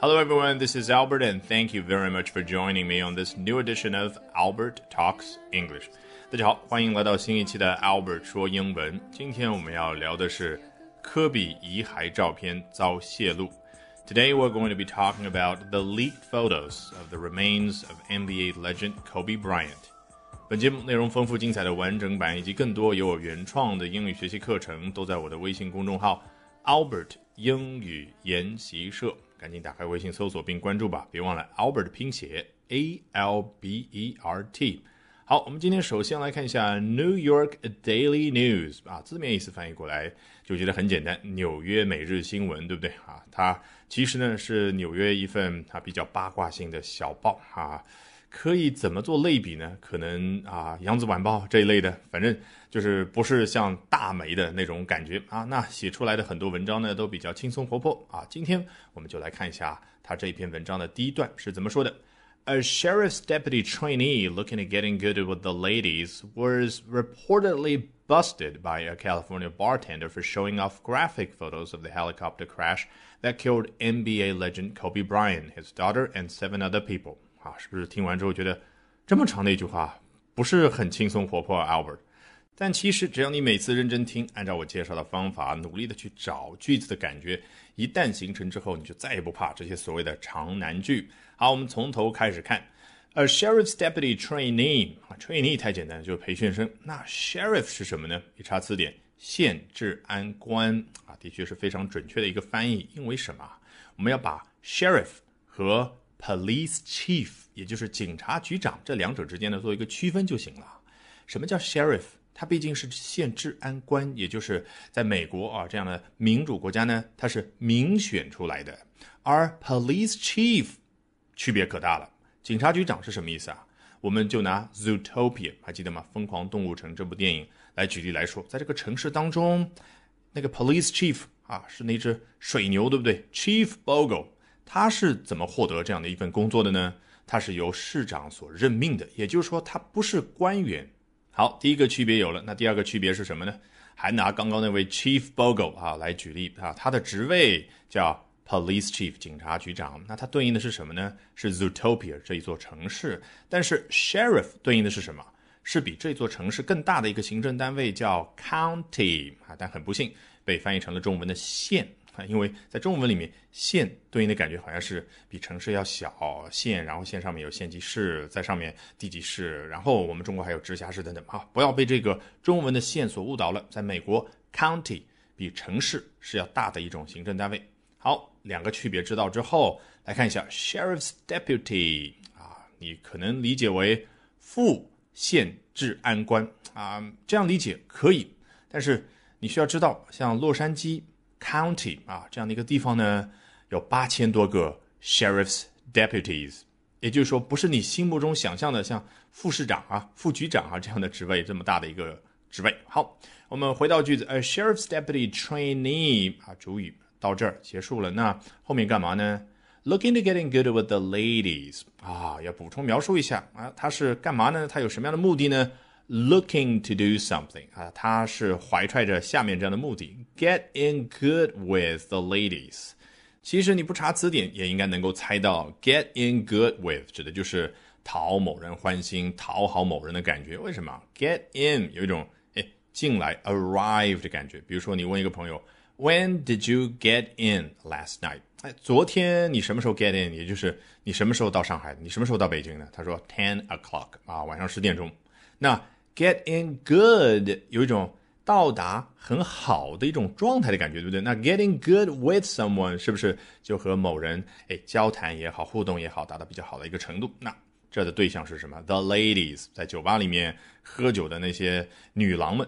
Hello, everyone. This is Albert, and thank you very much for joining me on this new edition of Albert Talks English. 大家好，欢迎来到新一期的 Albert 说英文。今天我们要聊的是科比遗骸照片遭泄露。Today we're going to be talking about the leaked photos of the remains of NBA legend Kobe Bryant. 本节目内容丰富精彩的完整版以及更多由我原创的英语学习课程，都在我的微信公众号 Albert 英语研习社。 赶紧打开微信搜索并关注吧，别忘了 Albert 拼写 A L B E R T。好，我们今天首先来看一下 New York Daily News 啊，字面意思翻译过来就觉得很简单，纽约每日新闻，对不对啊？它其实呢是纽约一份啊比较八卦性的小报啊。可以怎么做类比呢？可能啊，《扬子晚报》这一类的，反正就是不是像大媒的那种感觉啊。那写出来的很多文章呢，都比较轻松活泼啊。今天我们就来看一下他这篇文章的第一段是怎么说的 ：A sheriff's deputy trainee looking at getting good with the ladies was reportedly busted by a California bartender for showing off graphic photos of the helicopter crash that killed NBA legend Kobe Bryant, his daughter, and seven other people. 啊，是不是听完之后觉得这么长的一句话不是很轻松活泼，Albert？ 但其实只要你每次认真听，按照我介绍的方法，努力的去找句子的感觉，一旦形成之后，你就再也不怕这些所谓的长难句。好，我们从头开始看。A sheriff's deputy trainee 啊，trainee 太简单，就是培训生。那 sheriff 是什么呢？一查词典，县治安官啊，的确是非常准确的一个翻译。因为什么？我们要把 sheriff 和 Police chief，也就是警察局长，这两者之间呢做一个区分就行了。什么叫 sheriff？他毕竟是县治安官，也就是在美国啊这样的民主国家呢，他是民选出来的。而 police chief 区别可大了。警察局长是什么意思啊？我们就拿 Zootopia 还记得吗？疯狂动物城这部电影来举例来说，在这个城市当中，那个 police chief 啊是那只水牛，对不对？Chief Bogle。他是怎么获得这样的一份工作的呢？他是由市长所任命的，也就是说他不是官员。好，第一个区别有了，那第二个区别是什么呢？还拿刚刚那位 Chief Bogle 啊来举例啊，他的职位叫 Police Chief 警察局长，那他对应的是什么呢？是 Zootopia 这一座城市。但是 Sheriff 对应的是什么？是比这座城市更大的一个行政单位叫 County 啊，但很不幸被翻译成了中文的县。啊因为在中文里面，县对应的感觉好像是比城市要小，县，然后县上面有县级市，在上面地级市，然后我们中国还有直辖市等等啊，不要被这个中文的县所误导了。在美国，county 比城市是要大的一种行政单位。好，两个区别知道之后，来看一下 sheriff's deputy 啊，你可能理解为副县治安官啊，这样理解可以，但是你需要知道，像洛杉矶。County 啊，这样的一个地方呢，有八千多个 sheriff's deputies，也就是说，不是你心目中想象的像副市长啊、副局长啊这样的职位这么大的一个职位。好，我们回到句子，a sheriff's deputy trainee 啊，主语到这儿结束了。那后面干嘛呢？Looking to getting good with the ladies 啊，要补充描述一下啊，他是干嘛呢？他有什么样的目的呢？looking to do something 啊，他是怀揣着下面这样的目的：get in good with the ladies。其实你不查词典也应该能够猜到，get in good with 指的就是讨某人欢心、讨好某人的感觉。为什么？get in 有一种哎进来 arrive 的感觉。比如说你问一个朋友，When did you get in last night？哎，昨天你什么时候 get in？也就是你什么时候到上海的？你什么时候到北京的？他说 ten o'clock 啊，晚上十点钟。那 Get in good 有一种到达很好的一种状态的感觉，对不对？那 getting good with someone 是不是就和某人哎交谈也好，互动也好，达到比较好的一个程度？那这的对象是什么？The ladies 在酒吧里面喝酒的那些女郎们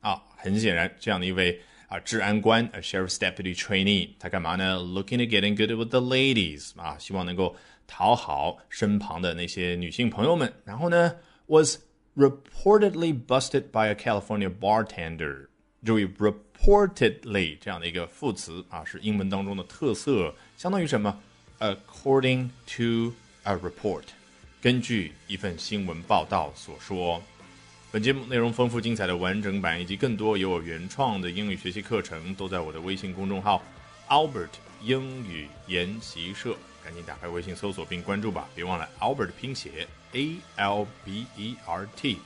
啊，很显然这样的一位啊治安官，a sheriff's deputy trainee，他干嘛呢？Looking to getting good with the ladies 啊，希望能够讨好身旁的那些女性朋友们。然后呢，was reportedly busted by a California bartender。注意 reportedly 这样的一个副词啊，是英文当中的特色，相当于什么？According to a report，根据一份新闻报道所说。本节目内容丰富精彩的完整版以及更多由我原创的英语学习课程，都在我的微信公众号 Albert 英语研习社。赶紧打开微信搜索并关注吧，别忘了 Albert 拼写 A L B E R T。